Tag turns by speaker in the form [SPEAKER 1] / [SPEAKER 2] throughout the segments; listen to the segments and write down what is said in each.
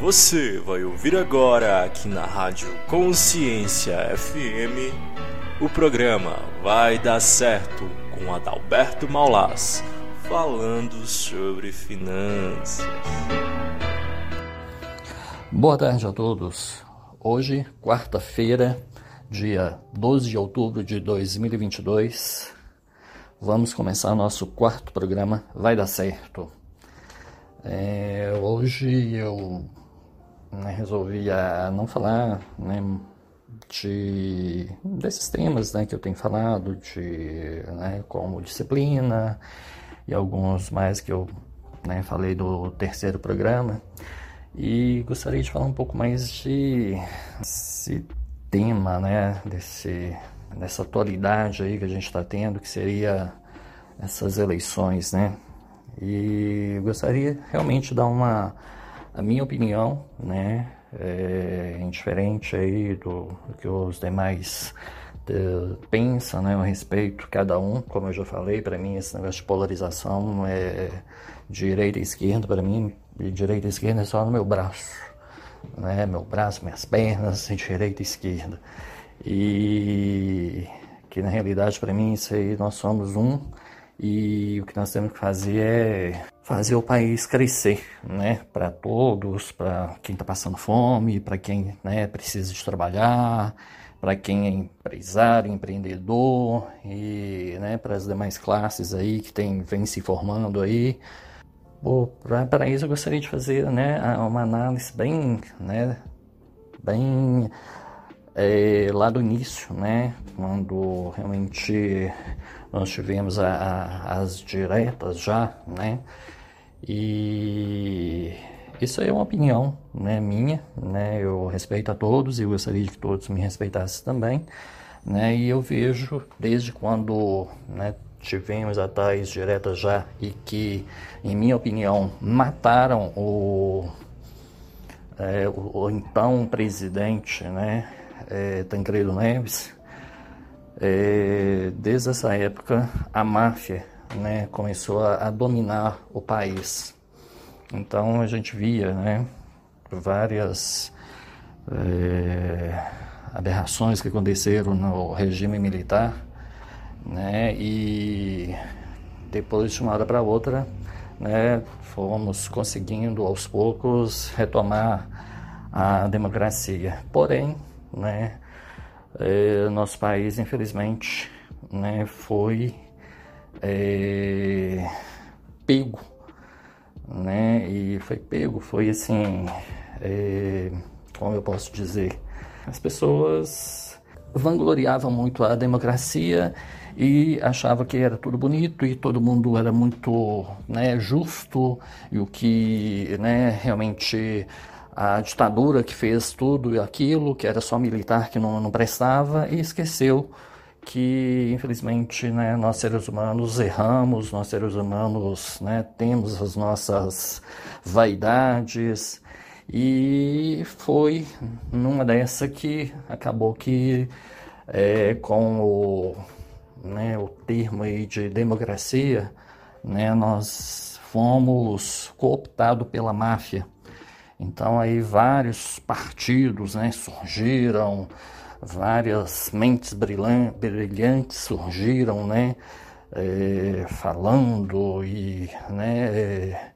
[SPEAKER 1] Você vai ouvir agora aqui na Rádio Consciência FM o programa Vai Dar Certo com Adalberto Maulás, falando sobre finanças.
[SPEAKER 2] Boa tarde a todos. Hoje, quarta-feira, dia 12 de outubro de 2022, vamos começar nosso quarto programa Vai Dar Certo. É, hoje eu né, resolvi a não falar né, de, desses temas né, que eu tenho falado, de, né, como disciplina e alguns mais que eu né, falei do terceiro programa. E gostaria de falar um pouco mais de esse tema, né, desse, dessa atualidade aí que a gente está tendo, que seria essas eleições, né? E gostaria realmente de dar uma a minha opinião, né, é indiferente aí do, do que os demais de, pensam, né, a respeito, cada um, como eu já falei, para mim esse negócio de polarização é direita e esquerda, para mim, direita e esquerda é só no meu braço, né, meu braço, minhas pernas, direita e esquerda. E que na realidade para mim isso aí nós somos um e o que nós temos que fazer é fazer o país crescer, né? Para todos, para quem está passando fome, para quem né, precisa de trabalhar, para quem é empresário, empreendedor e né, para as demais classes aí que tem, vem se formando aí. Para isso eu gostaria de fazer né, uma análise bem, né, bem é, lá do início, né, quando realmente nós tivemos a, a, as diretas já, né? E isso é uma opinião né, minha, né? Eu respeito a todos e gostaria que todos me respeitassem também, né? E eu vejo desde quando né, tivemos a tais diretas já e que, em minha opinião, mataram o, é, o, o então presidente, né? É, Tancredo Neves, é, desde essa época, a máfia né, começou a, a, dominar o país. Então a gente via né, várias é, aberrações que aconteceram no regime militar, né, e depois de uma hora para outra, né, fomos conseguindo aos poucos retomar a democracia. Porém, né, é, nosso país, infelizmente, né, foi é, pego, né, e foi pego, foi assim, é, como eu posso dizer, as pessoas vangloriavam muito a democracia e achava que era tudo bonito e todo mundo era muito né, justo e o que né, realmente a ditadura que fez tudo aquilo, que era só militar que não, não prestava, e esqueceu que, infelizmente, né, nós seres humanos erramos, nós seres humanos né, temos as nossas vaidades, e foi numa dessa que acabou que, é, com o, né, o termo aí de democracia, né, nós fomos cooptados pela máfia. Então aí vários partidos né, surgiram, várias mentes brilhantes surgiram, né, é, falando e né, é,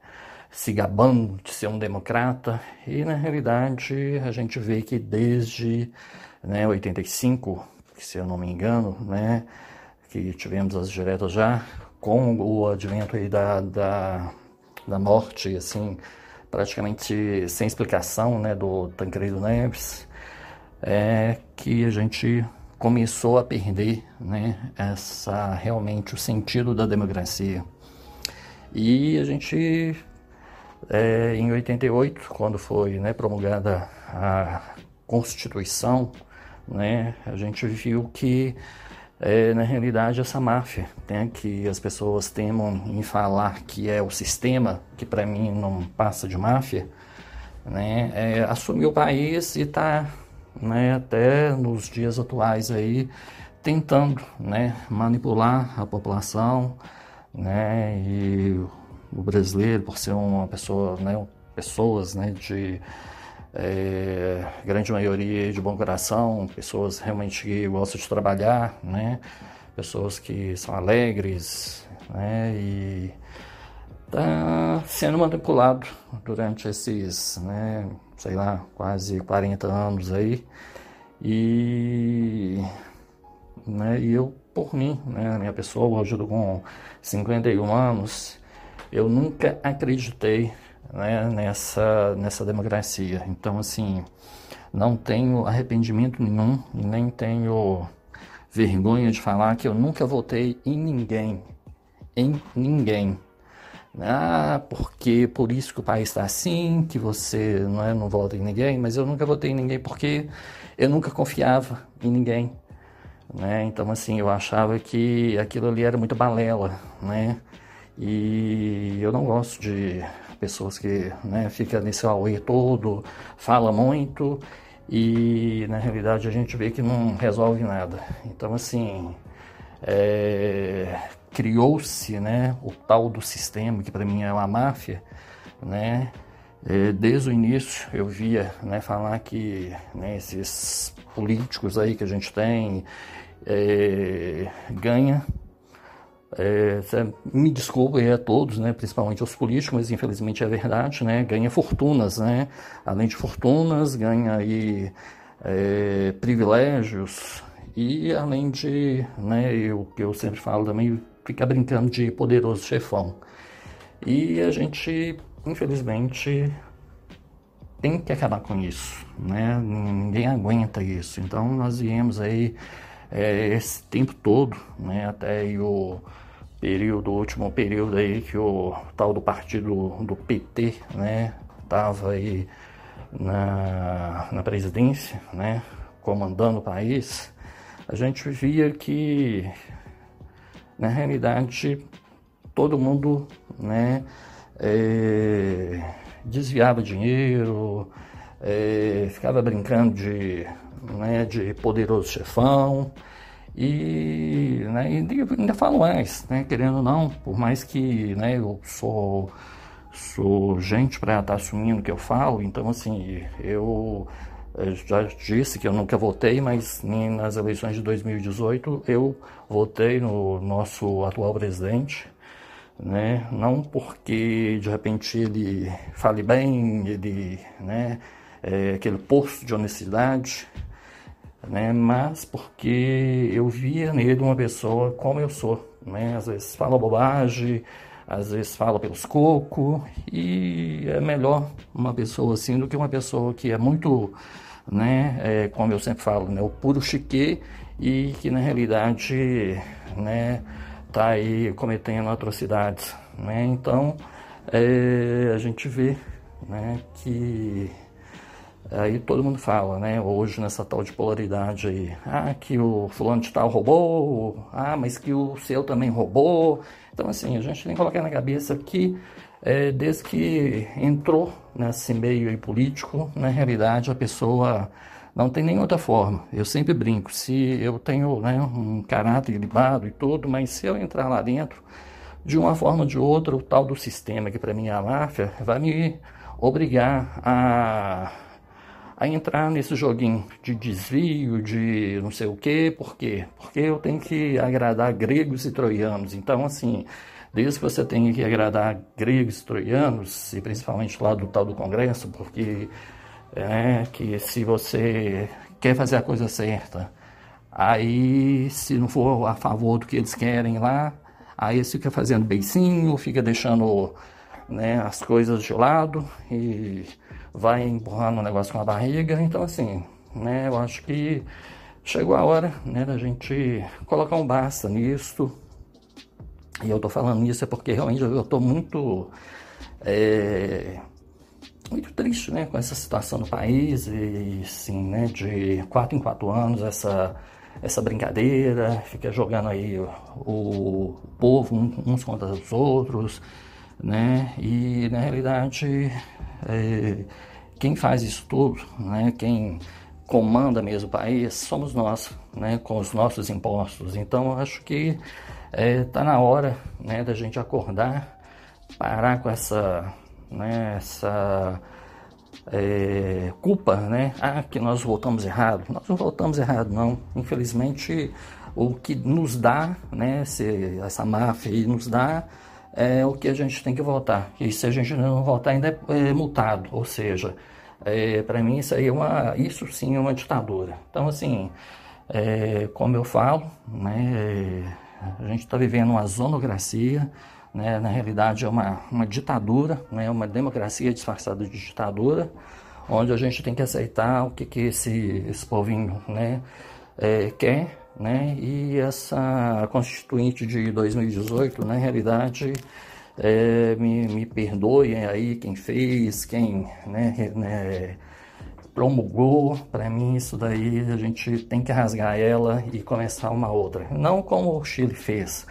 [SPEAKER 2] se gabando de ser um democrata. E na realidade a gente vê que desde né, 85, se eu não me engano, né, que tivemos as diretas já, com o advento aí da, da, da morte, assim, praticamente sem explicação né, do Tancredo Neves, é que a gente começou a perder né, essa realmente o sentido da democracia. E a gente, é, em 88, quando foi né, promulgada a Constituição, né, a gente viu que é, na realidade, essa máfia, né, que as pessoas temam em falar que é o sistema, que para mim não passa de máfia, né, é, assumiu o país e está, né, até nos dias atuais aí, tentando né, manipular a população, né, e o brasileiro, por ser uma pessoa né, pessoas né, de é, grande maioria de bom coração, pessoas realmente que gostam de trabalhar, né, pessoas que são alegres, né, e está sendo manipulado durante esses, né, sei lá, quase 40 anos aí, e, né, e eu, por mim, né, minha pessoa, hoje eu tô com 51 anos, eu nunca acreditei né, nessa, nessa democracia. Então, assim, não tenho arrependimento nenhum e nem tenho vergonha de falar que eu nunca votei em ninguém. Em ninguém. Ah, porque por isso que o país está assim, que você não, é, não vota em ninguém, mas eu nunca votei em ninguém porque eu nunca confiava em ninguém. Né? Então, assim, eu achava que aquilo ali era muito balela, né? E eu não gosto de pessoas que né, ficam nesse auê todo, fala muito e na realidade a gente vê que não resolve nada. Então, assim, é, criou-se né, o tal do sistema, que para mim é uma máfia, né? É, desde o início eu via né, falar que né, esses políticos aí que a gente tem é, ganha é, me desculpe a todos, né, principalmente os políticos, mas infelizmente é verdade, né, ganha fortunas, né, além de fortunas, ganha aí é, privilégios e além de, né, o que eu sempre falo também, ficar brincando de poderoso chefão. E a gente, infelizmente, tem que acabar com isso, né? Ninguém aguenta isso. Então nós viemos aí é, esse tempo todo, né? Até o período, o último período aí que o tal do partido do PT, né? Tava aí na, na presidência, né? Comandando o país. A gente via que na realidade todo mundo né, é, desviava dinheiro, é, ficava brincando de, né, de poderoso chefão e, né, e ainda falo mais, né, querendo ou não, por mais que né, eu sou, sou gente para estar tá assumindo o que eu falo, então assim, eu eu já disse que eu nunca votei, mas nas eleições de 2018 eu votei no nosso atual presidente, né? Não porque de repente ele fale bem, ele, né? É, aquele posto de honestidade, né? Mas porque eu via nele uma pessoa como eu sou, né? Às vezes fala bobagem, às vezes fala pelos cocos e é melhor uma pessoa assim do que uma pessoa que é muito né, é, como eu sempre falo, né, o puro chique e que na realidade, né, tá aí cometendo atrocidades, né? Então, é, a gente vê, né, que aí todo mundo fala, né, hoje nessa tal de polaridade aí, ah, que o fulano de tal roubou, ah, mas que o seu também roubou. Então, assim, a gente tem que colocar na cabeça que é, desde que entrou nesse meio político, na realidade a pessoa não tem nem outra forma. Eu sempre brinco, se eu tenho né, um caráter libado e tudo, mas se eu entrar lá dentro, de uma forma ou de outra, o tal do sistema, que para mim é a máfia, vai me obrigar a, a entrar nesse joguinho de desvio, de não sei o quê, por quê? Porque eu tenho que agradar gregos e troianos. Então, assim, Desde que você tenha que agradar gregos, troianos, e principalmente lá do tal do Congresso, porque é que se você quer fazer a coisa certa, aí se não for a favor do que eles querem lá, aí você fica fazendo beicinho, fica deixando né, as coisas de lado e vai empurrando o negócio com a barriga. Então, assim, né, eu acho que chegou a hora né, da gente colocar um basta nisso, e eu estou falando isso é porque realmente eu estou muito, é, muito triste né, com essa situação do país e sim, né, de quatro em quatro anos essa, essa brincadeira, fica jogando aí o, o povo uns contra os outros, né? E na realidade é, quem faz isso tudo, né? Quem comanda mesmo o país somos nós, né? Com os nossos impostos. Então acho que Está é, na hora né, da gente acordar, parar com essa, né, essa é, culpa, né, ah, que nós votamos errado. Nós não votamos errado, não. Infelizmente, o que nos dá, né, se, essa máfia nos dá, é o que a gente tem que votar. E se a gente não votar, ainda é, é multado. Ou seja, é, para mim isso aí é uma, isso sim é uma ditadura. Então, assim, é, como eu falo, né, a gente está vivendo uma zonocracia, né, na realidade é uma, uma ditadura, né, uma democracia disfarçada de ditadura, onde a gente tem que aceitar o que, que esse, esse povinho né, é, quer, né, e essa constituinte de 2018, na realidade, é, me, me perdoem aí quem fez, quem né, né, promulgou, para mim isso daí a gente tem que rasgar ela e começar uma outra. Não como o Chile fez,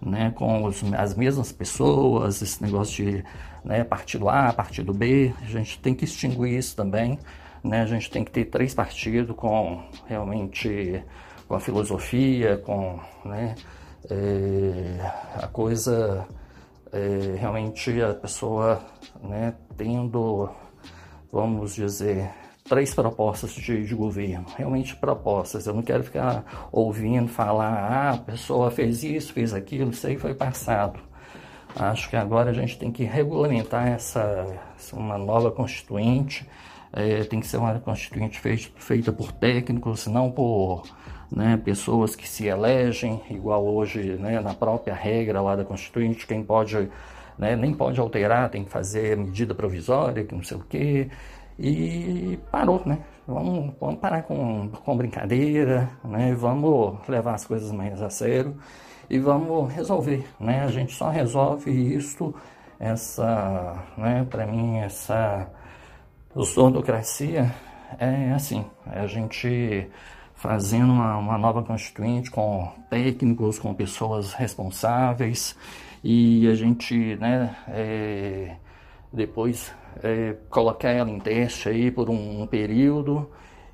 [SPEAKER 2] né, com os, as mesmas pessoas, esse negócio de né, partido A, partido B, a gente tem que extinguir isso também. Né, a gente tem que ter três partidos com realmente com a filosofia, com né, é, a coisa é, realmente a pessoa né, tendo, vamos dizer, três propostas de, de, governo, realmente propostas. Eu não quero ficar ouvindo falar, ah, a pessoa fez isso, fez aquilo, isso aí foi passado. Acho que agora a gente tem que regulamentar essa, uma nova constituinte. É, tem que ser uma constituinte feita, feita por técnicos, não por né, pessoas que se elegem, igual hoje né, na própria regra lá da Constituinte, quem pode, né, nem pode alterar, tem que fazer medida provisória, que não sei o quê. E parou, né? Vamos, vamos parar com, com brincadeira, né? Vamos levar as coisas mais a sério e vamos resolver, né? A gente só resolve isso, essa, né? Para mim, essa zondocracia é assim, é a gente fazendo uma, uma, nova constituinte com técnicos, com pessoas responsáveis. E a gente, né, é, depois é, colocar ela em teste aí por um, um período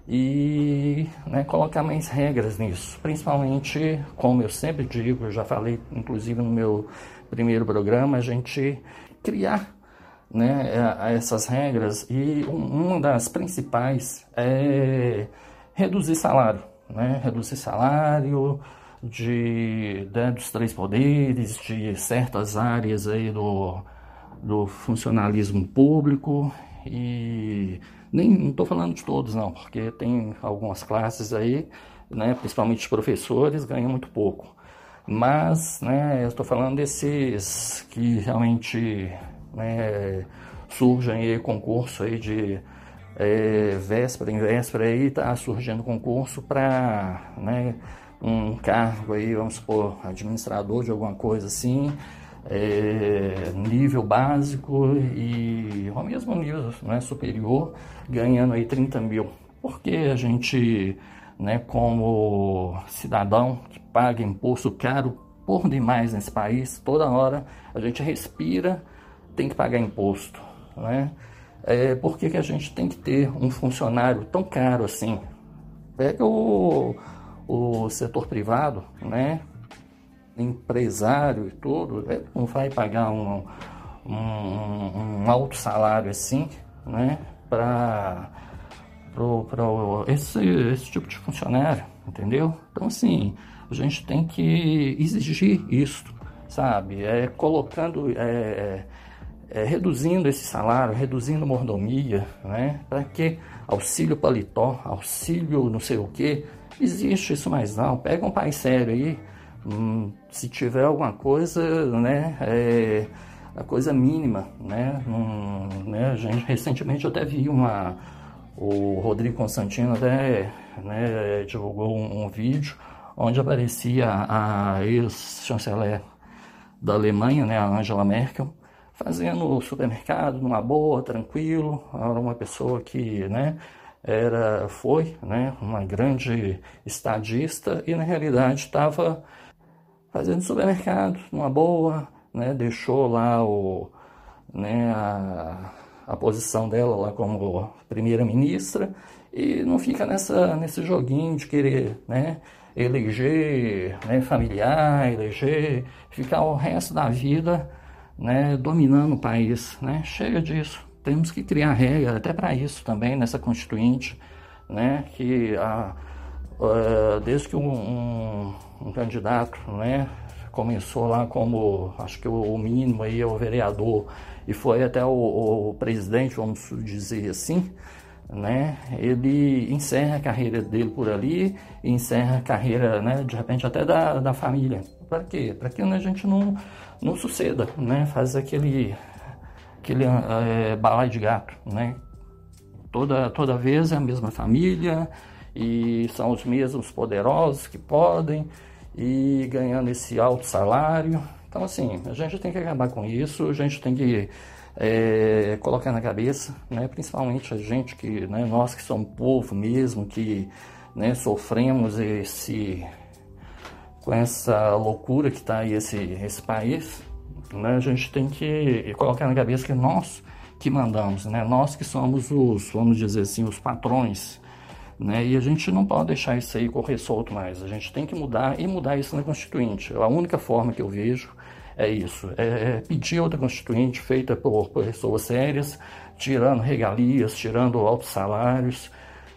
[SPEAKER 2] e né, colocar mais regras nisso, principalmente, como eu sempre digo, eu já falei inclusive no meu primeiro programa, a gente criar né, essas regras. E uma das principais é reduzir salário, né, reduzir salário de, né, dos três poderes, de certas áreas aí do do funcionalismo público e nem não estou falando de todos não, porque tem algumas classes aí, né, principalmente os professores, ganham muito pouco. Mas, né, eu estou falando desses que realmente né, surgem aí concurso aí de é, véspera em véspera aí está surgindo concurso para né, um cargo aí, vamos supor, administrador de alguma coisa assim, é, nível básico e ao mesmo nível né, superior, ganhando aí 30 mil. Porque a gente, né, como cidadão que paga imposto caro por demais nesse país, toda hora a gente respira, tem que pagar imposto. Né? É, por que, que a gente tem que ter um funcionário tão caro assim? Pega o, o setor privado, né? empresário e tudo, é, não vai pagar um, um, um alto salário assim, né, para esse, esse tipo de funcionário, entendeu? Então, assim, a gente tem que exigir isso, sabe? É colocando, é, é, reduzindo esse salário, reduzindo mordomia, né? Para que auxílio paletó, auxílio não sei o que, existe isso mais não. Pega um pai sério aí, Hum, se tiver alguma coisa, né, é a coisa mínima, né, hum, né, a gente recentemente eu até vi uma, o Rodrigo Constantino até, né, divulgou um, um vídeo onde aparecia a ex-chanceler da Alemanha, né, a Angela Merkel, fazendo supermercado numa boa, tranquilo, era uma pessoa que, né, era, foi, né, uma grande estadista e na realidade estava fazendo supermercado, numa boa, né? Deixou lá o, né, a, a posição dela lá como primeira-ministra e não fica nessa, nesse joguinho de querer, né? Eleger né, familiar, eleger, ficar o resto da vida né, dominando o país. Né? Chega disso. Temos que criar regra até para isso também nessa constituinte, né, que a, a, desde que um, um, um, candidato né, começou lá como, acho que o, mínimo aí é o vereador, e foi até o, o presidente, vamos dizer assim, né, ele encerra a carreira dele por ali, encerra a carreira, né, de repente até da, da família. Para quê? Para que a gente não, não suceda, né, faz aquele, aquele é, balai de gato, né, toda, toda vez é a mesma família e são os mesmos poderosos que podem e ganhando esse alto salário. Então, assim, a gente tem que acabar com isso, a gente tem que é, colocar na cabeça, né, principalmente a gente que, né, nós que somos povo mesmo, que né, sofremos esse, com essa loucura que está aí esse, esse país, né, a gente tem que colocar na cabeça que nós que mandamos, né, nós que somos os, vamos dizer assim, os patrões, né, e a gente não pode deixar isso aí correr solto mais, a gente tem que mudar e mudar isso na Constituinte. A única forma que eu vejo é isso, é, é pedir outra constituinte feita por, por pessoas sérias, tirando regalias, tirando altos salários,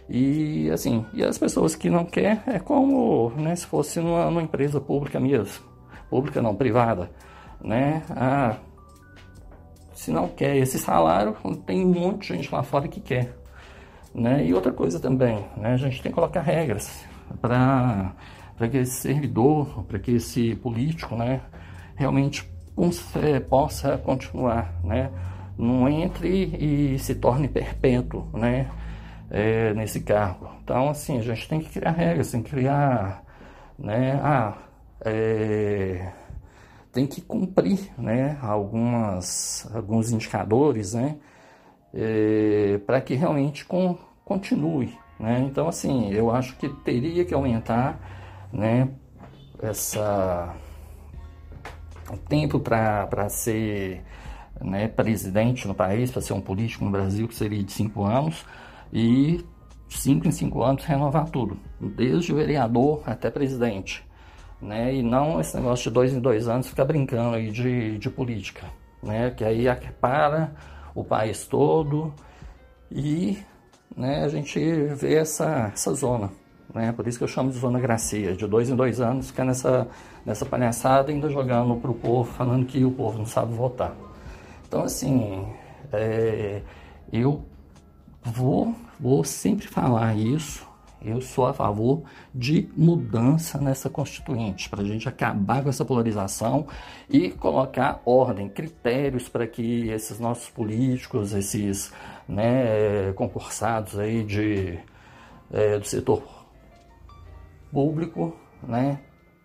[SPEAKER 2] e assim, e as pessoas que não quer é como né, se fosse numa, numa empresa pública mesmo, pública não, privada, né? Ah, se não quer esse salário, tem um monte de gente lá fora que quer, né? E outra coisa também, né? A gente tem que colocar regras para para que esse servidor, para que esse político, né, realmente possa continuar, né? Não entre e se torne perpétuo, né? É, nesse cargo. Então, assim, a gente tem que criar regras, tem que criar, né? Ah, é, tem que cumprir, né? Algumas, alguns indicadores, né? É, para que realmente com, continue, né? Então, assim, eu acho que teria que aumentar, né? Essa o tempo para ser né, presidente no país, para ser um político no Brasil, que seria de cinco anos, e cinco em cinco anos renovar tudo, desde vereador até presidente. Né? E não esse negócio de dois em dois anos ficar brincando aí de, de política, né? que aí para o país todo e né, a gente vê essa, essa zona. Né? Por isso que eu chamo de zona gracia, de dois em dois anos, fica nessa, nessa palhaçada, ainda jogando para o povo, falando que o povo não sabe votar. Então, assim, é, eu vou, vou sempre falar isso, eu sou a favor de mudança nessa constituinte, para a gente acabar com essa polarização e colocar ordem, critérios para que esses nossos políticos, esses né, concursados aí de, é, do setor público, né,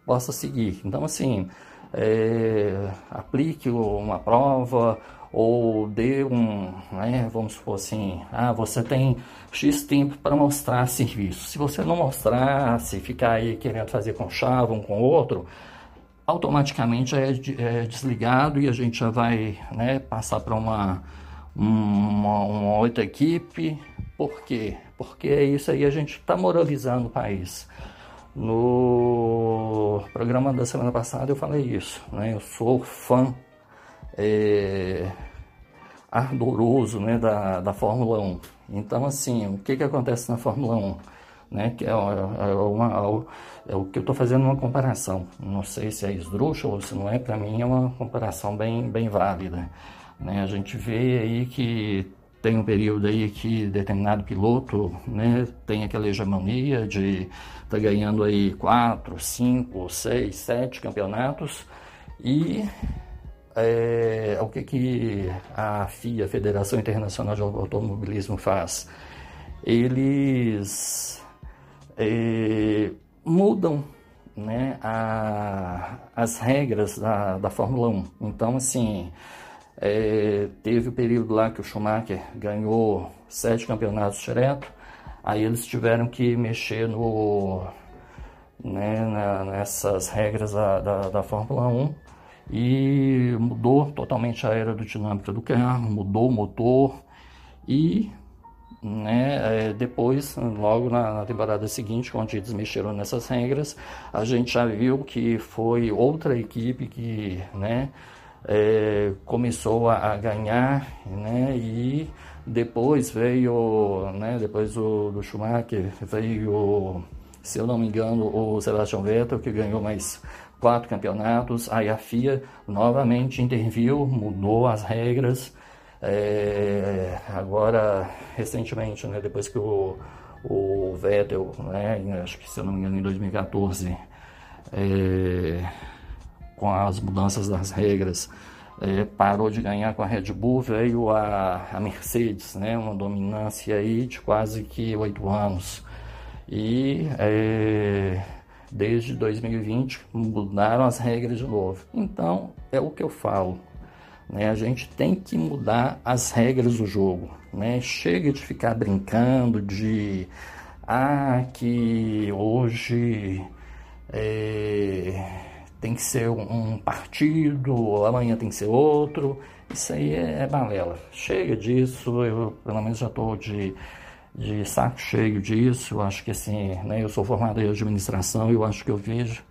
[SPEAKER 2] possa seguir. Então, assim, é, aplique uma prova ou dê um, né, vamos supor assim, ah, você tem X tempo para mostrar serviço. Se você não mostrar, se ficar aí querendo fazer com chave um com outro, automaticamente é, é desligado e a gente já vai né, passar para uma, uma, uma outra equipe. Por quê? Porque é isso aí a gente está moralizando o país. No programa da semana passada eu falei isso, né? Eu sou fã é, ardoroso né, da, da Fórmula 1. Então, assim, o que, que acontece na Fórmula 1? Né, que é, é, uma, é o que eu estou fazendo uma comparação. Não sei se é esdrúxulo ou se não é, para mim é uma comparação bem, bem válida. Né? A gente vê aí que tem um período aí que determinado piloto né, tem aquela hegemonia de estar tá ganhando aí quatro, cinco, seis, sete campeonatos e é, o que, que a FIA, Federação Internacional de Automobilismo, faz? Eles é, mudam né, a, as regras da, da Fórmula 1. Então, assim, é, teve o período lá que o Schumacher ganhou sete campeonatos direto, aí eles tiveram que mexer no, né, na, nessas regras da, da, da, Fórmula 1 e mudou totalmente a aerodinâmica do carro, mudou o motor e né, é, depois, logo na, na, temporada seguinte, quando eles mexeram nessas regras, a gente já viu que foi outra equipe que né, é, começou a, a, ganhar, né? E depois veio, né? Depois do, do Schumacher veio, se eu não me engano, o Sebastian Vettel que ganhou mais quatro campeonatos. Aí a FIA novamente interviu, mudou as regras. É, agora, recentemente, né? Depois que o o Vettel, né, acho que se eu não me engano em 2014, é, com as mudanças das regras, é, parou de ganhar com a Red Bull, veio a, a Mercedes, né, uma dominância aí de quase que oito anos. E é, desde 2020 mudaram as regras de novo. Então é o que eu falo. Né? A gente tem que mudar as regras do jogo. Né? Chega de ficar brincando de ah, que hoje é, tem que ser um partido, amanhã tem que ser outro. Isso aí é, é balela. Chega disso, eu pelo menos já estou de, de saco cheio disso. Acho que assim, né, eu sou formado em administração, eu acho que eu vejo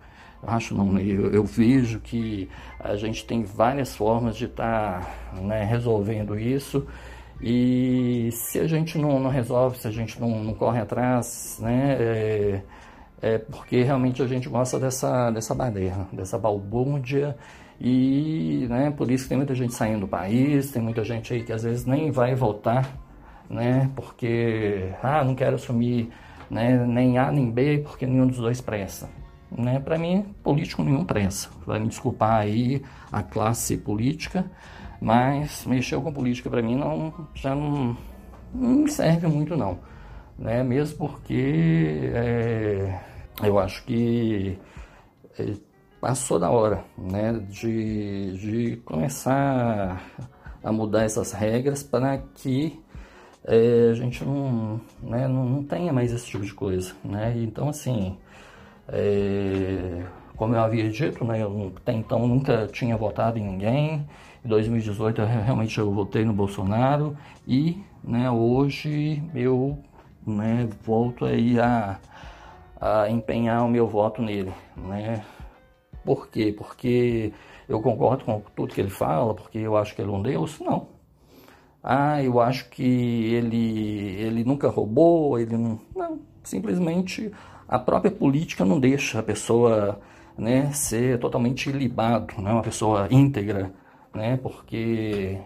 [SPEAKER 2] acho não, eu, eu, vejo que a gente tem várias formas de estar tá, né, resolvendo isso e se a gente não, não resolve, se a gente não, não corre atrás, né, é, é, porque realmente a gente gosta dessa, dessa baderna, dessa balbúrdia e né, por isso que tem muita gente saindo do país, tem muita gente aí que às vezes nem vai voltar, né, porque ah, não quero assumir né, nem A nem B porque nenhum dos dois presta. Né? Para mim, político nenhum pressa. Vai me desculpar aí a classe política, mas mexer com política para mim não, já não, não serve muito não. Né? Mesmo porque é, eu acho que é, passou da hora né? de, de começar a mudar essas regras para que é, a gente não, né, não, não tenha mais esse tipo de coisa. Né? Então, assim, é, como eu havia dito, né, eu até então nunca tinha votado em ninguém. Em 2018 eu, realmente eu votei no Bolsonaro e né, hoje eu né, volto aí a, a empenhar o meu voto nele. Né? Por quê? Porque eu concordo com tudo que ele fala, porque eu acho que ele é um Deus? Não. Ah, eu acho que ele, ele nunca roubou, ele não. Não, simplesmente a própria política não deixa a pessoa né, ser totalmente libado, né, uma pessoa íntegra, né, porque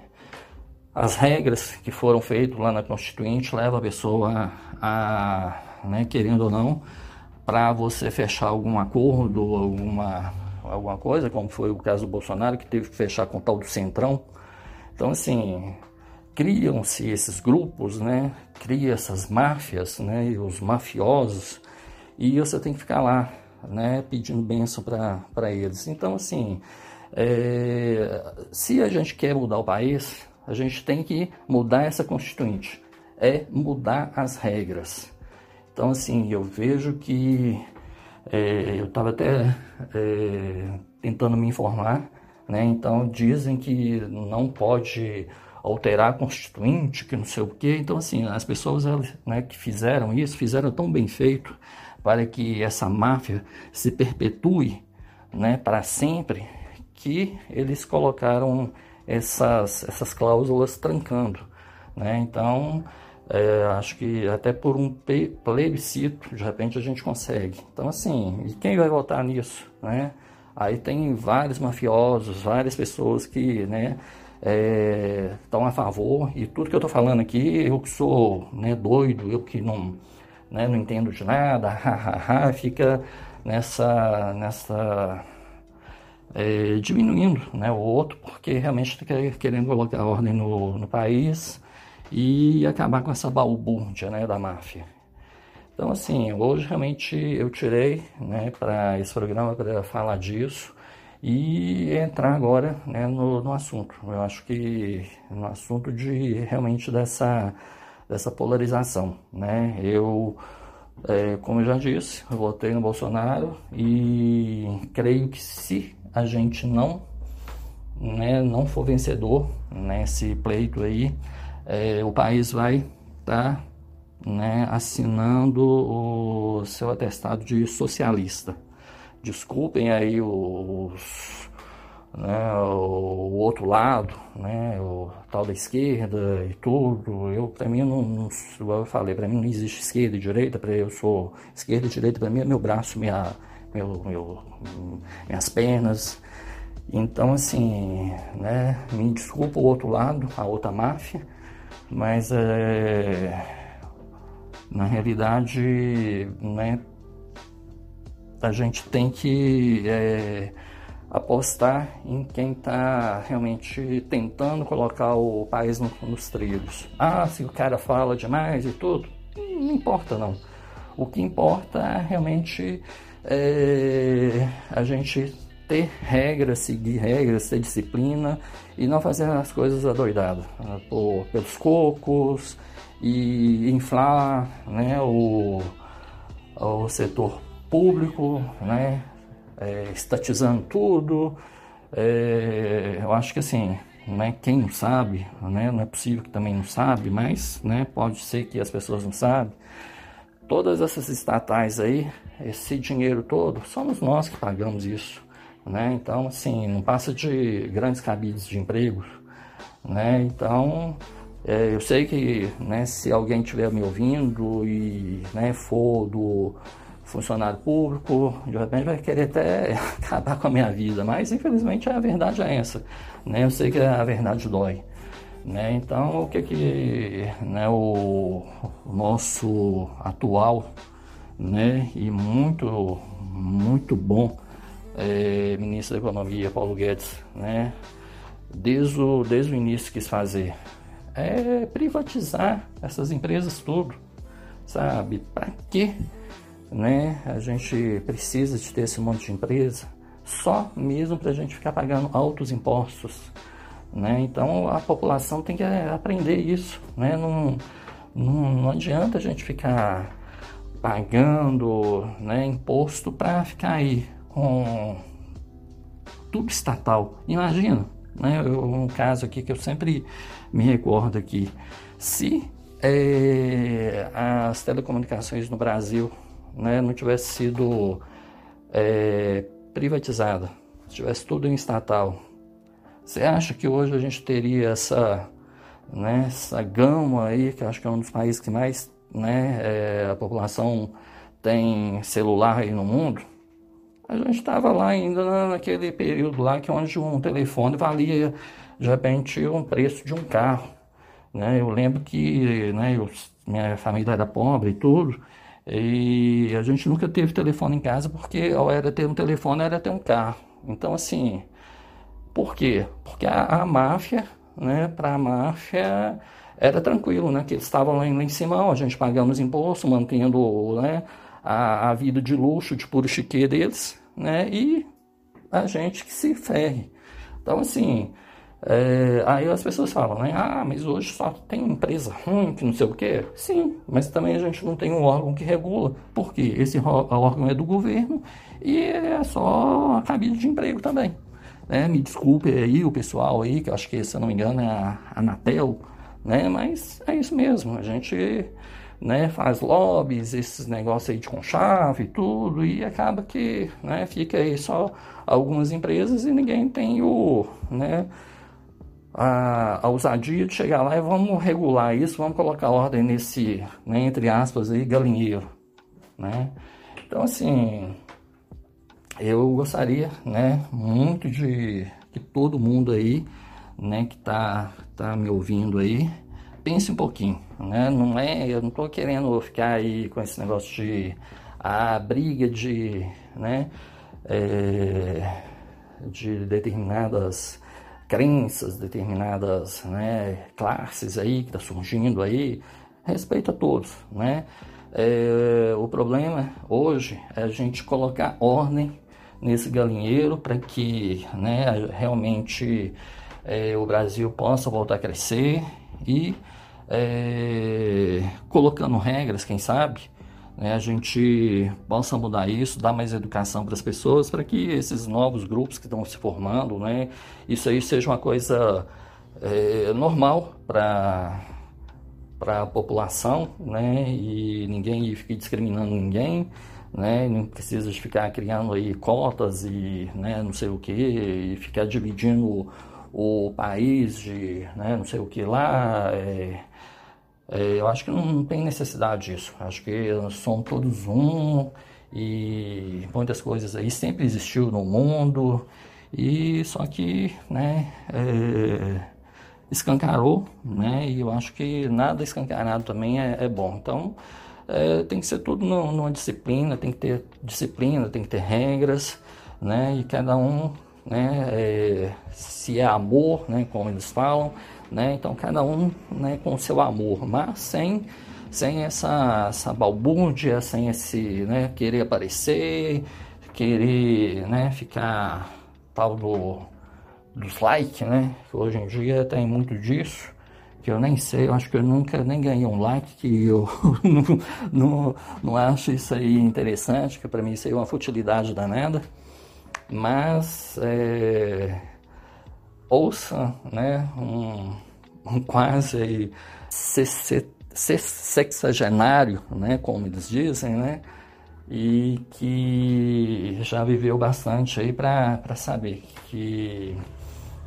[SPEAKER 2] as regras que foram feitas lá na Constituinte levam a pessoa a, a né, querendo ou não, para você fechar algum acordo, alguma, alguma coisa, como foi o caso do Bolsonaro, que teve que fechar com o tal do Centrão. Então, assim, criam-se esses grupos, né? Cria essas máfias, né? E os mafiosos e você tem que ficar lá, né, pedindo bênção para eles. Então, assim, é, se a gente quer mudar o país, a gente tem que mudar essa constituinte, é mudar as regras. Então, assim, eu vejo que é, eu estava até é, tentando me informar, né? Então dizem que não pode alterar a constituinte, que não sei o quê. Então, assim, as pessoas né, que fizeram isso, fizeram tão bem feito, para que essa máfia se perpetue né, para sempre, que eles colocaram essas, essas cláusulas trancando. Né? Então, é, acho que até por um plebiscito, de repente, a gente consegue. Então, assim, e quem vai votar nisso? Né? Aí tem vários mafiosos, várias pessoas que né, é, estão a favor, e tudo que eu estou falando aqui, eu que sou né, doido, eu que não né, não entendo de nada, fica nessa, nessa é, diminuindo né, o outro, porque realmente está querendo colocar ordem no, no país e acabar com essa balbúrdia né, da máfia. Então, assim, hoje realmente eu tirei né, para esse programa para falar disso e entrar agora né, no, no assunto. Eu acho que no assunto de realmente dessa dessa polarização, né? Eu, é, como eu já disse, eu votei no Bolsonaro e creio que se a gente não, né, não for vencedor nesse pleito aí, é, o país vai estar tá, né, assinando o seu atestado de socialista. Desculpem aí os né, o, outro lado, né, o tal da esquerda e tudo. Eu, para mim, não, não, eu falei, para mim não existe esquerda e direita, para eu sou esquerda e direita, para mim é meu braço, minha, meu, meu, minhas pernas. Então, assim, né, me desculpa o outro lado, a outra máfia, mas é, na realidade, né, a gente tem que é, apostar em quem está realmente tentando colocar o país no, nos trilhos. Ah, se o cara fala demais e tudo, não importa não. O que importa é realmente é, a gente ter regras, seguir regras, ter disciplina e não fazer as coisas adoidadas, né, por, pelos cocos e inflar né, o, o setor público, né, é, estatizando tudo. É, eu acho que assim, né, quem não sabe, né, não é possível que também não sabe, mas né, pode ser que as pessoas não sabem. Todas essas estatais aí, esse dinheiro todo, somos nós que pagamos isso. Né? Então, assim, não passa de grandes cabides de empregos. Né? Então, é, eu sei que né, se alguém estiver me ouvindo e né, for do funcionário público, de repente vai querer até acabar com a minha vida, mas infelizmente a verdade é essa, né? Eu sei que a verdade dói, né? Então o que que né, o, nosso atual, né, e muito muito bom é, ministro da Economia Paulo Guedes, né, desde o desde o início quis fazer é privatizar essas empresas tudo, sabe? Para quê? Né? A gente precisa de ter esse monte de empresa só mesmo para a gente ficar pagando altos impostos, né? Então a população tem que aprender isso, né? Não, não, não adianta a gente ficar pagando né, imposto para ficar aí com tudo estatal. Imagina, né? Eu, um caso aqui que eu sempre me recordo aqui, se é, as telecomunicações no Brasil né, não tivesse sido é, privatizada, se tivesse tudo em estatal, você acha que hoje a gente teria essa, né, essa gama aí, que acho que é um dos países que mais né, é, a população tem celular aí no mundo? A gente estava lá ainda naquele período lá que onde um telefone valia de repente um preço de um carro. Né? Eu lembro que né, eu, minha família era pobre e tudo, e a gente nunca teve telefone em casa porque ao era ter um telefone era ter um carro. Então assim, por quê? Porque a, a máfia, né, para a máfia era tranquilo, né, que eles estavam lá em cima, a gente pagando os impostos, mantendo, né, a, a vida de luxo, de puro chique deles, né, e a gente que se ferre. Então assim, é, aí as pessoas falam, né? Ah, mas hoje só tem empresa ruim, que não sei o quê. Sim, mas também a gente não tem um órgão que regula. Por quê? Esse órgão é do governo e é só a cabide de emprego também. Né? Me desculpe aí o pessoal aí, que eu acho que, se eu não me engano, é a Anatel, né? Mas é isso mesmo, a gente né, faz lobbies, esses negócios aí de conchave e tudo, e acaba que né, fica aí só algumas empresas e ninguém tem o... Né, a, a ousadia de chegar lá e vamos regular isso, vamos colocar ordem nesse, né, entre aspas, aí, galinheiro. Né? Então, assim, eu gostaria né, muito de que todo mundo aí né, que está tá me ouvindo aí pense um pouquinho. Né? Não é, eu não estou querendo ficar aí com esse negócio de a briga de, né, é, de determinadas crenças, determinadas né, classes aí que está surgindo aí, respeito a todos, né? É, o problema hoje é a gente colocar ordem nesse galinheiro para que né, realmente é, o Brasil possa voltar a crescer e é, colocando regras, quem sabe, né, a gente possa mudar isso, dar mais educação para as pessoas, para que esses novos grupos que estão se formando, né, isso aí seja uma coisa é, normal para para a população, né, e ninguém fique discriminando ninguém, né? Não precisa de ficar criando aí cotas e né, não sei o que, e ficar dividindo o, país de né, não sei o que lá. É, eu acho que não tem necessidade disso. Acho que somos todos um e muitas coisas aí sempre existiu no mundo e só que né, é, escancarou, né? E eu acho que nada escancarado também é, é bom. Então é, tem que ser tudo numa disciplina, tem que ter disciplina, tem que ter regras, né? E cada um, né? É, se é amor, né? Como eles falam, né? Então cada um, né? Com o seu amor, mas sem sem essa, essa balbúrdia, sem esse, né? Querer aparecer, querer, né? Ficar tal do dos likes, né? Hoje em dia tem muito disso que eu nem sei, eu acho que eu nunca nem ganhei um like, que eu não, não, não acho isso aí interessante, que para mim isso aí é uma futilidade danada. Mas é, ouça né, um, um quase sexagenário, né, como eles dizem, né, e que já viveu bastante aí para saber que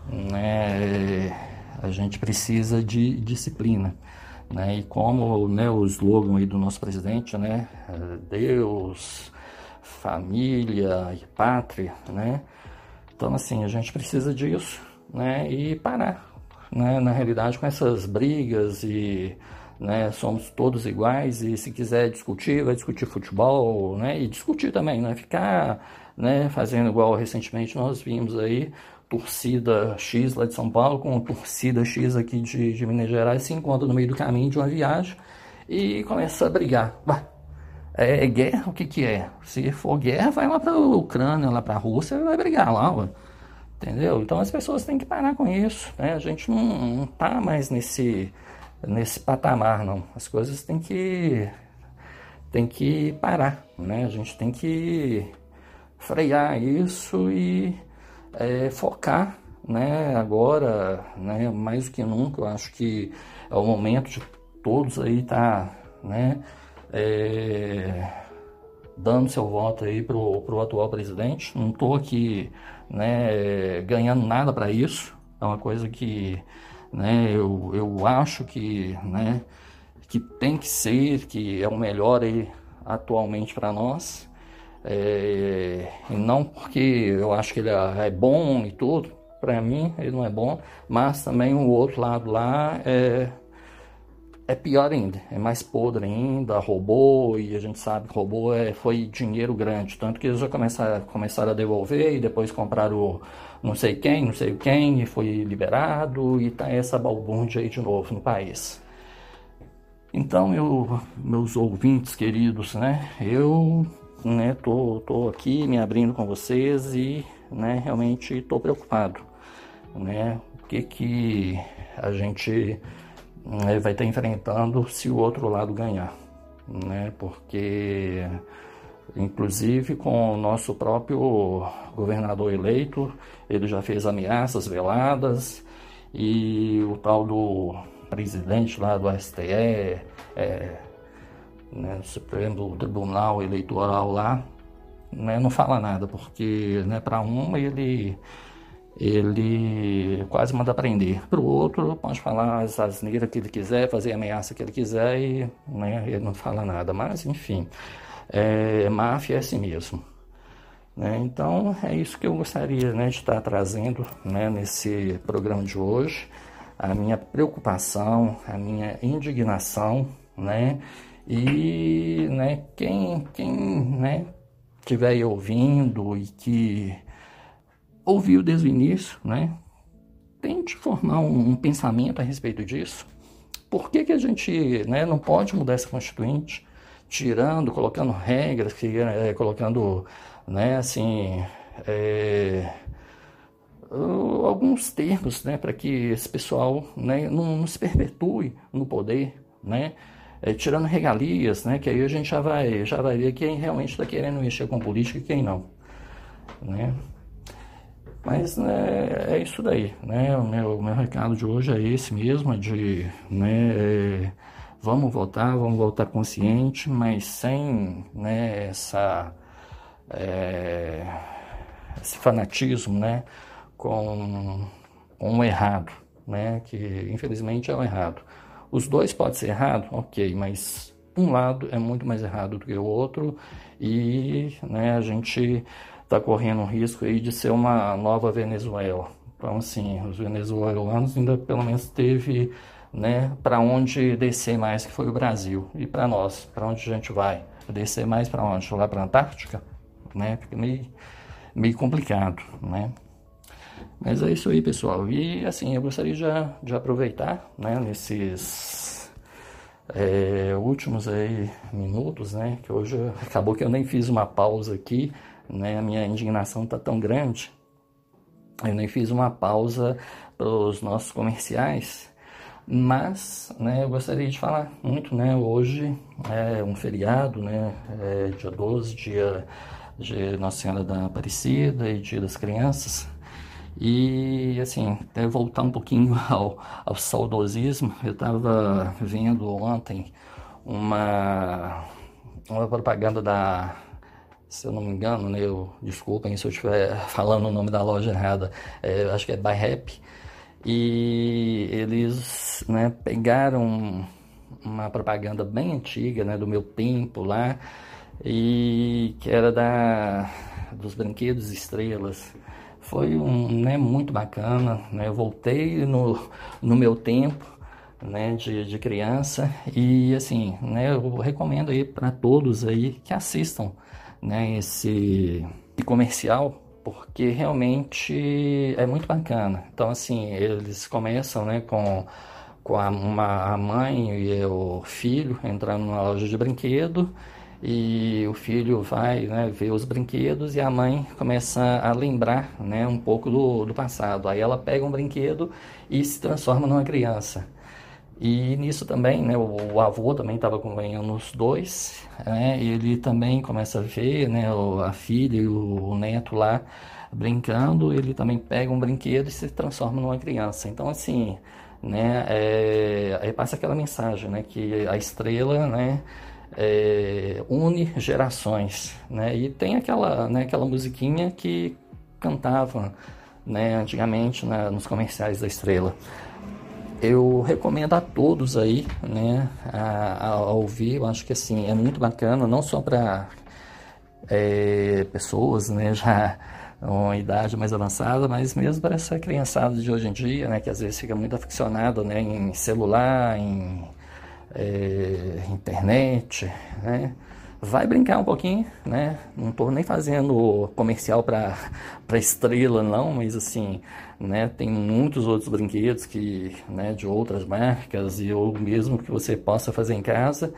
[SPEAKER 2] né, a gente precisa de disciplina. Né? E como né, o slogan aí do nosso presidente, né? Deus, família e pátria, né? Então, assim, a gente precisa disso, né? E parar, né? Na realidade, com essas brigas e né, somos todos iguais e se quiser discutir, vai discutir futebol, né, e discutir também, né, ficar, né, fazendo igual recentemente nós vimos aí torcida X lá de São Paulo com torcida X aqui de, de Minas Gerais se encontra no meio do caminho de uma viagem e começa a brigar. é, é, guerra? O que que é? Se for guerra, vai lá para a Ucrânia, lá para a Rússia vai brigar lá, ué. Entendeu? Então as pessoas têm que parar com isso, né? A gente não, tá mais nesse nesse patamar, não. As coisas têm que tem que parar, né? A gente tem que frear isso e é, focar né, agora, né, mais do que nunca, eu acho que é o momento de todos aí tá, né, é, dando seu voto aí pro, pro atual presidente. Não estou aqui, né, ganhando nada para isso. É uma coisa que, né, eu, eu acho que, né, que tem que ser, que é o melhor aí atualmente para nós. É, e não porque eu acho que ele é, é bom e tudo, para mim ele não é bom, mas também o outro lado lá é, é pior ainda, é mais podre ainda, roubou, e a gente sabe que roubou é, foi dinheiro grande, tanto que eles já começaram, começaram a devolver e depois compraram não sei quem, não sei quem, e foi liberado, e tá essa balbúrdia aí de novo no país. Então, eu, meus ouvintes queridos, né, eu né, tô, tô aqui me abrindo com vocês e, né, realmente tô preocupado, né, o que que a gente né, vai estar enfrentando se o outro lado ganhar, né, porque inclusive com o nosso próprio governador eleito, ele já fez ameaças veladas e o tal do presidente lá do STE, é, né, Supremo Tribunal Eleitoral lá, né, não fala nada, porque né, para um ele, ele quase manda prender, para o outro pode falar as asneiras que ele quiser, fazer a ameaça que ele quiser e né, ele não fala nada. Mas, enfim, é, máfia é assim mesmo. Né? Então, é isso que eu gostaria né, de estar trazendo né, nesse programa de hoje. A minha preocupação, a minha indignação, né? E né, quem, quem estiver ouvindo e que ouviu desde o início, né, tente formar um, um pensamento a respeito disso. Por que, que a gente né, não pode mudar essa constituinte, tirando, colocando regras, que, é, colocando, né, assim, é, alguns termos, né, para que esse pessoal né, não, não se perpetue no poder, né? é, tirando regalias, né? Que aí a gente já vai, já vai ver quem realmente está querendo mexer com política e quem não, né? Mas né, é isso daí, né? O meu, meu recado de hoje é esse mesmo, é de né, é, vamos votar, vamos votar consciente, mas sem né, essa, é, esse fanatismo né, com, com o errado, né, que infelizmente é o errado. Os dois podem ser errados, ok, mas um lado é muito mais errado do que o outro e né, a gente está correndo um risco aí de ser uma nova Venezuela. Então, assim, os venezuelanos ainda pelo menos teve né, para onde descer mais, que foi o Brasil. E para nós, para onde a gente vai? Descer mais para onde? Lá para a Antártica? Né? Fica meio, meio complicado, né? Mas é isso aí, pessoal. E assim, eu gostaria de, de aproveitar, né, nesses é, últimos aí minutos, né, que hoje acabou que eu nem fiz uma pausa aqui, né, a minha indignação está tão grande, eu nem fiz uma pausa para os nossos comerciais, mas, né, eu gostaria de falar muito, né, hoje é um feriado, né, é dia 12, dia de Nossa Senhora da Aparecida e dia das crianças, e, assim, até voltar um pouquinho ao, ao saudosismo, eu estava vendo ontem uma, uma propaganda da, se eu não me engano, né, eu, desculpem se eu estiver falando o nome da loja errada, é, acho que é By Rap, e eles né, pegaram uma propaganda bem antiga, né, do meu tempo lá, e que era da dos brinquedos estrelas. Foi um, né, muito bacana, né? Eu voltei no, no meu tempo, né, de, de criança e assim, né, eu recomendo aí para todos aí que assistam, né, esse comercial porque realmente é muito bacana. Então, assim, eles começam né, com, com a, uma, a mãe e o filho entrando numa loja de brinquedo e o filho vai né, ver os brinquedos e a mãe começa a lembrar né, um pouco do, do passado. Aí ela pega um brinquedo e se transforma numa criança. E nisso também, né, o, o avô também estava acompanhando os dois, né, ele também começa a ver né, a filha e o, o neto lá brincando, ele também pega um brinquedo e se transforma numa criança. Então, assim, né, é, aí passa aquela mensagem, né, que a estrela, né, é, une gerações, né, e tem aquela, né, aquela musiquinha que cantava, né, antigamente né, nos comerciais da estrela eu recomendo a todos aí, né, a, a, ouvir. Eu acho que assim é muito bacana, não só para é, pessoas, né, já uma idade mais avançada, mas mesmo para essa criançada de hoje em dia, né, que às vezes fica muito aficionado, né, em celular, em é, internet, né, vai brincar um pouquinho, né? Não estou nem fazendo comercial para estrela não, mas assim, né? Tem muitos outros brinquedos que, né? De outras marcas e ou mesmo que você possa fazer em casa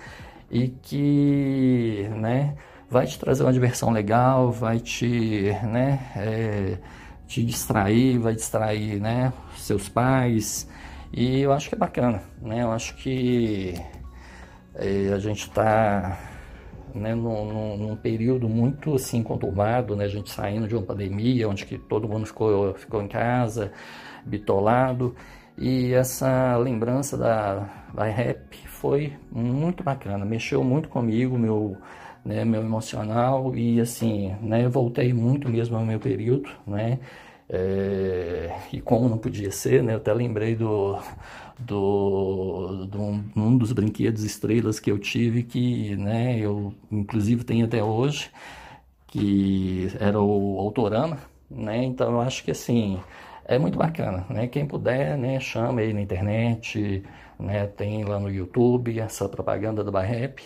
[SPEAKER 2] e que, né? Vai te trazer uma diversão legal, vai te, né? É, te distrair, vai distrair, né? Seus pais e eu acho que é bacana, né? Eu acho que é, a gente está né, num, num, período muito assim conturbado, né, a gente saindo de uma pandemia, onde que todo mundo ficou, ficou em casa, bitolado, e essa lembrança da, da rap foi muito bacana, mexeu muito comigo, meu, né, meu emocional, e assim, né, voltei muito mesmo ao meu período, né, é, e como não podia ser, né, eu até lembrei do, do, do um, um, dos brinquedos estrelas que eu tive que, né, eu inclusive tenho até hoje, que era o Autorama, né, então eu acho que assim, é muito bacana, né, quem puder, né, chama aí na internet, né, tem lá no YouTube essa propaganda do Barrep,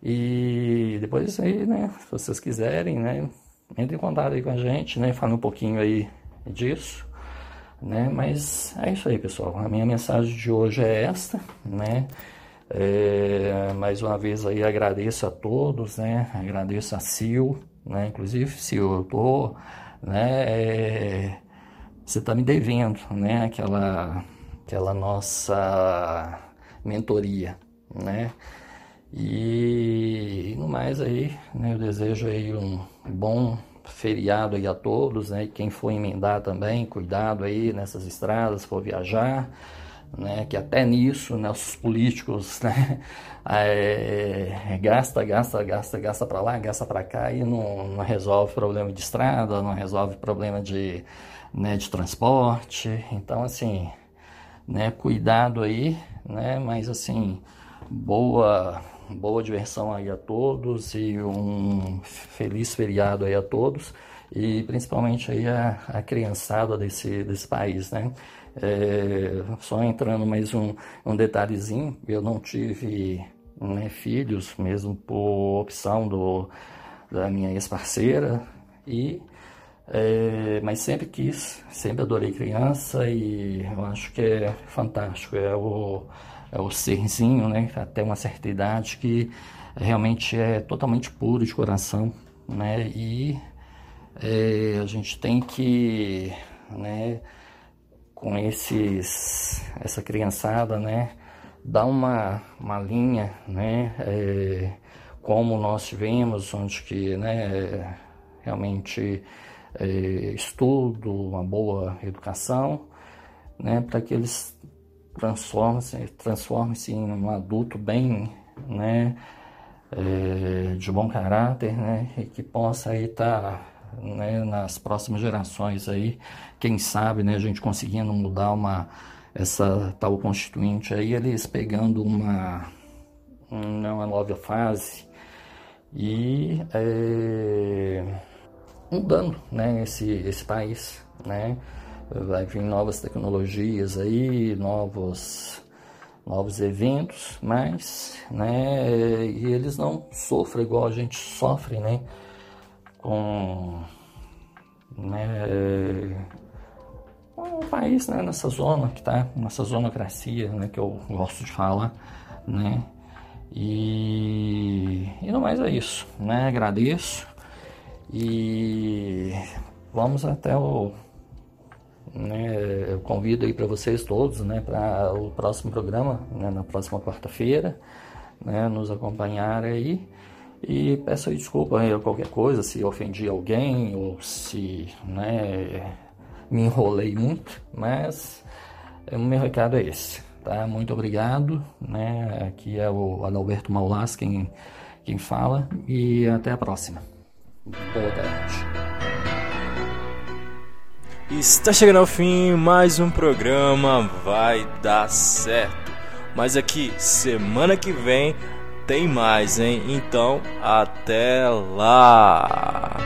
[SPEAKER 2] e depois aí, né, se vocês quiserem, né, entre em contato aí com a gente, né, fala um pouquinho aí disso, né? Mas é isso aí, pessoal. A minha mensagem de hoje é esta, né? É, mais uma vez aí agradeço a todos, né? Agradeço a Sil, né? Inclusive, Sil, eu tô, né? É, você tá me devendo, né? Aquela, aquela nossa mentoria, né? E, no mais aí, né? Eu desejo aí um bom feriado aí a todos, né? quem for emendar também, cuidado aí nessas estradas, for viajar, né, que até nisso né, os políticos né, é, gasta, gasta, gasta, gasta para lá, gasta para cá e não, não, resolve problema de estrada, não resolve problema de, né, de transporte. Então, assim, né, cuidado aí, né, mas assim, boa, boa diversão aí a todos e um feliz feriado aí a todos. E principalmente aí a, a criançada desse, desse país, né? É, só entrando mais um, um detalhezinho, eu não tive né, filhos, mesmo por opção do, da minha ex-parceira, e é, mas sempre quis, sempre adorei criança e eu acho que é fantástico, é o, o serzinho, né, até uma certa idade que realmente é totalmente puro de coração, né, e é, a gente tem que, né, com esses, essa criançada, né, dar uma, uma linha, né, é, como nós tivemos, onde que, né, realmente é, estudo, uma boa educação, né, para que eles transformem-se transformem em um adulto bem, né, é, de bom caráter, né, e que possa aí estar tá né, nas próximas gerações aí, quem sabe, né, a gente conseguindo mudar uma essa tal constituinte aí, eles pegando uma uma nova fase e é, mudando, né, esse esse país, né, vai vir novas tecnologias aí, novos novos eventos, mas, né, e eles não sofrem igual a gente sofre, né, com né, um país né, nessa zona que está, nessa zonocracia né, que eu gosto de falar, né? E, e no mais é isso, né? Agradeço e vamos até o né, eu convido aí para vocês todos, né, para o próximo programa, né, na próxima quarta-feira, né, nos acompanhar aí. E peço desculpa aí qualquer coisa, se ofendi alguém ou se né, me enrolei muito, mas o meu recado é esse. Tá? Muito obrigado. Né? Aqui é o Adalberto Maulas quem, quem fala e até a próxima. Boa tarde.
[SPEAKER 1] Está chegando ao fim mais um programa Vai Dar Certo. Mas aqui, semana que vem tem mais, hein? Então, até lá!